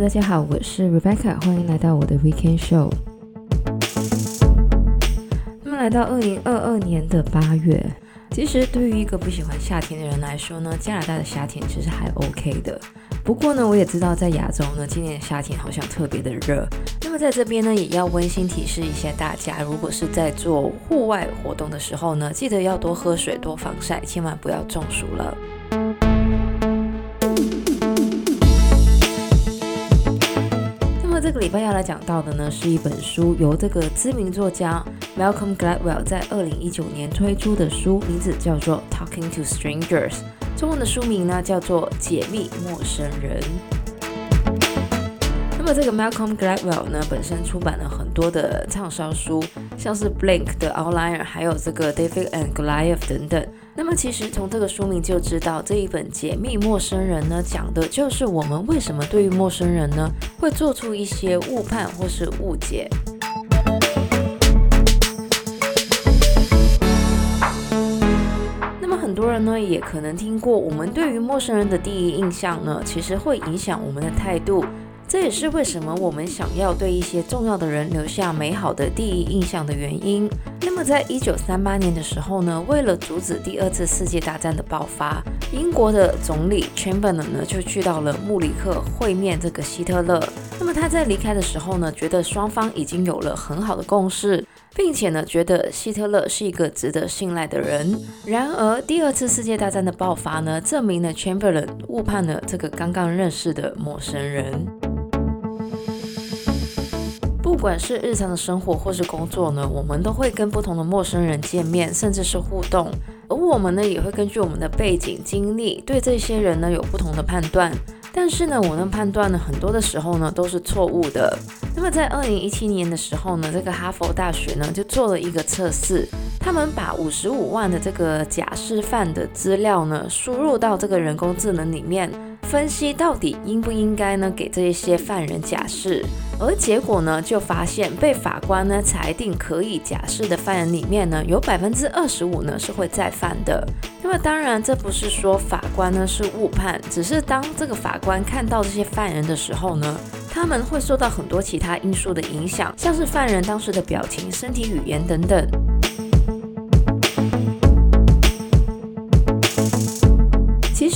大家好，我是 Rebecca，欢迎来到我的 Weekend Show。那么来到二零二二年的八月，其实对于一个不喜欢夏天的人来说呢，加拿大的夏天其实还 OK 的。不过呢，我也知道在亚洲呢，今年的夏天好像特别的热。那么在这边呢，也要温馨提示一下大家，如果是在做户外活动的时候呢，记得要多喝水、多防晒，千万不要中暑了。这个礼拜要来讲到的呢，是一本书，由这个知名作家 Malcolm Gladwell 在二零一九年推出的书，名字叫做《Talking to Strangers》，中文的书名呢叫做《解密陌生人》。那么这个 Malcolm Gladwell 呢，本身出版了很多的畅销书，像是 Blink 的 Outlier，还有这个 David and Goliath 等等。那么其实从这个书名就知道，这一本《解密陌生人》呢，讲的就是我们为什么对于陌生人呢，会做出一些误判或是误解。那么很多人呢，也可能听过，我们对于陌生人的第一印象呢，其实会影响我们的态度。这也是为什么我们想要对一些重要的人留下美好的第一印象的原因。那么，在一九三八年的时候呢，为了阻止第二次世界大战的爆发，英国的总理 Chamberlain 呢就去到了慕尼黑会面这个希特勒。那么他在离开的时候呢，觉得双方已经有了很好的共识，并且呢觉得希特勒是一个值得信赖的人。然而，第二次世界大战的爆发呢，证明了 Chamberlain 误判了这个刚刚认识的陌生人。不管是日常的生活或是工作呢，我们都会跟不同的陌生人见面，甚至是互动。而我们呢，也会根据我们的背景经历，对这些人呢有不同的判断。但是呢，我们判断呢，很多的时候呢都是错误的。那么在二零一七年的时候呢，这个哈佛大学呢就做了一个测试，他们把五十五万的这个假释犯的资料呢输入到这个人工智能里面，分析到底应不应该呢给这一些犯人假释。而结果呢，就发现被法官呢裁定可以假释的犯人里面呢，有百分之二十五呢是会再犯的。那么当然，这不是说法官呢是误判，只是当这个法官看到这些犯人的时候呢，他们会受到很多其他因素的影响，像是犯人当时的表情、身体语言等等。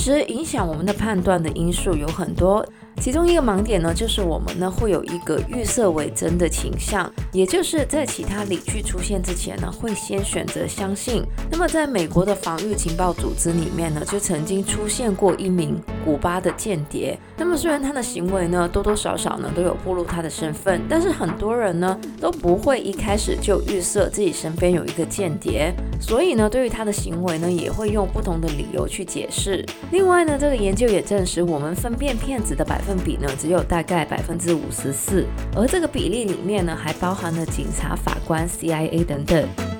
其实影响我们的判断的因素有很多。其中一个盲点呢，就是我们呢会有一个预设为真的倾向，也就是在其他理据出现之前呢，会先选择相信。那么在美国的防御情报组织里面呢，就曾经出现过一名古巴的间谍。那么虽然他的行为呢多多少少呢都有暴露他的身份，但是很多人呢都不会一开始就预设自己身边有一个间谍，所以呢对于他的行为呢也会用不同的理由去解释。另外呢，这个研究也证实，我们分辨骗子的百分比呢，只有大概百分之五十四，而这个比例里面呢，还包含了警察、法官、CIA 等等。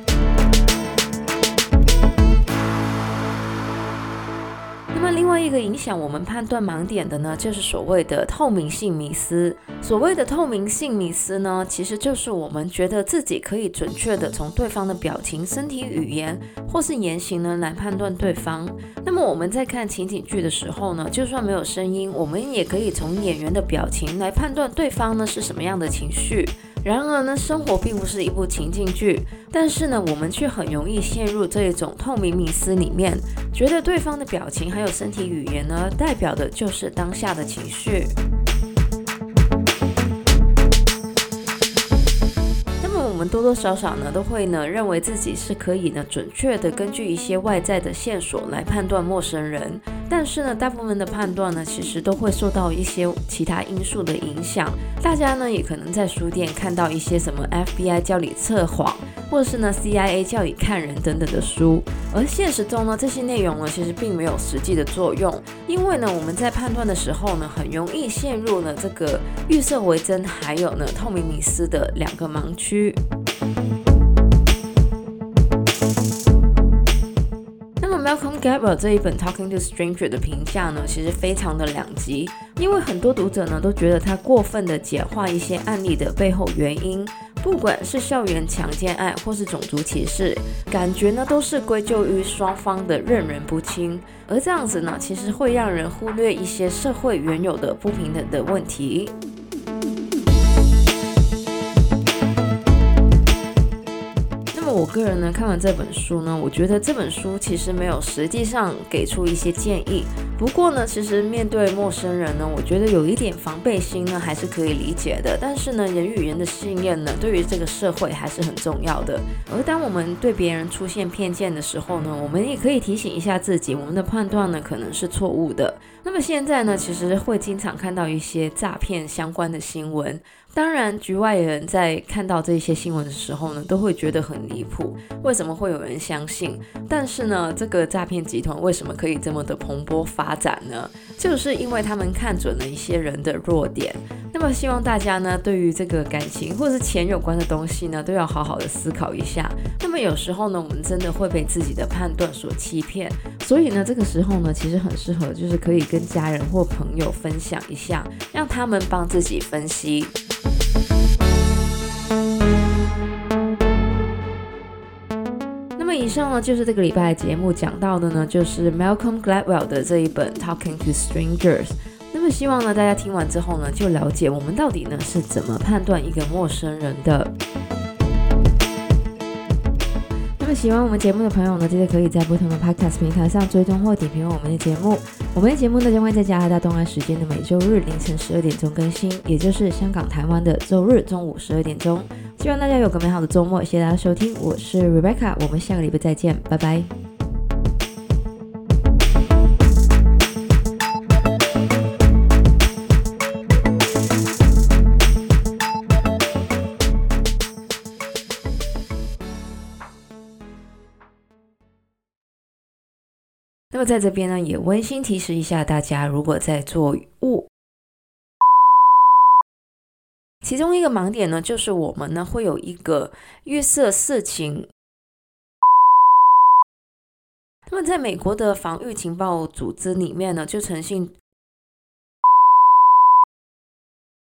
另外一个影响我们判断盲点的呢，就是所谓的透明性迷思。所谓的透明性迷思呢，其实就是我们觉得自己可以准确地从对方的表情、身体语言或是言行呢来判断对方。那么我们在看情景剧的时候呢，就算没有声音，我们也可以从演员的表情来判断对方呢是什么样的情绪。然而呢，生活并不是一部情境剧，但是呢，我们却很容易陷入这一种透明迷思里面，觉得对方的表情还有身体语言呢，代表的就是当下的情绪。那么我们多多少少呢都会呢认为自己是可以呢准确的根据一些外在的线索来判断陌生人，但是呢大部分的判断呢其实都会受到一些其他因素的影响。大家呢也可能在书店看到一些什么 FBI 教你测谎，或者是呢 CIA 教你看人等等的书，而现实中呢这些内容呢其实并没有实际的作用，因为呢我们在判断的时候呢很容易陷入了这个预设为真，还有呢透明迷思的两个盲区。么 Malcolm Gladwell 这一本 Talking to Stranger 的评价呢，其实非常的两极，因为很多读者呢都觉得他过分的简化一些案例的背后原因。不管是校园强奸案或是种族歧视，感觉呢都是归咎于双方的认人不清，而这样子呢，其实会让人忽略一些社会原有的不平等的问题。我个人呢，看完这本书呢，我觉得这本书其实没有实际上给出一些建议。不过呢，其实面对陌生人呢，我觉得有一点防备心呢，还是可以理解的。但是呢，人与人的信任呢，对于这个社会还是很重要的。而当我们对别人出现偏见的时候呢，我们也可以提醒一下自己，我们的判断呢，可能是错误的。那么现在呢，其实会经常看到一些诈骗相关的新闻。当然，局外人在看到这些新闻的时候呢，都会觉得很离谱。为什么会有人相信？但是呢，这个诈骗集团为什么可以这么的蓬勃发发展呢？就是因为他们看准了一些人的弱点。那么，希望大家呢，对于这个感情或是钱有关的东西呢，都要好好的思考一下。那么，有时候呢，我们真的会被自己的判断所欺骗。所以呢，这个时候呢，其实很适合，就是可以跟家人或朋友分享一下，让他们帮自己分析。那么以上呢，就是这个礼拜节目讲到的呢，就是 Malcolm Gladwell 的这一本 Talking to Strangers。那么希望呢，大家听完之后呢，就了解我们到底呢是怎么判断一个陌生人的。那么喜欢我们节目的朋友呢，记得可以在不同的 Podcast 平台上追踪或点评我们的节目。我们的节目呢将会在加拿大东岸时间的每周日凌晨十二点钟更新，也就是香港、台湾的周日中午十二点钟。希望大家有个美好的周末，谢谢大家收听，我是 Rebecca，我们下个礼拜再见，拜拜。那么在这边呢，也温馨提示一下大家，如果在做物。其中一个盲点呢，就是我们呢会有一个预设事情。那么在美国的防御情报组织里面呢，就曾经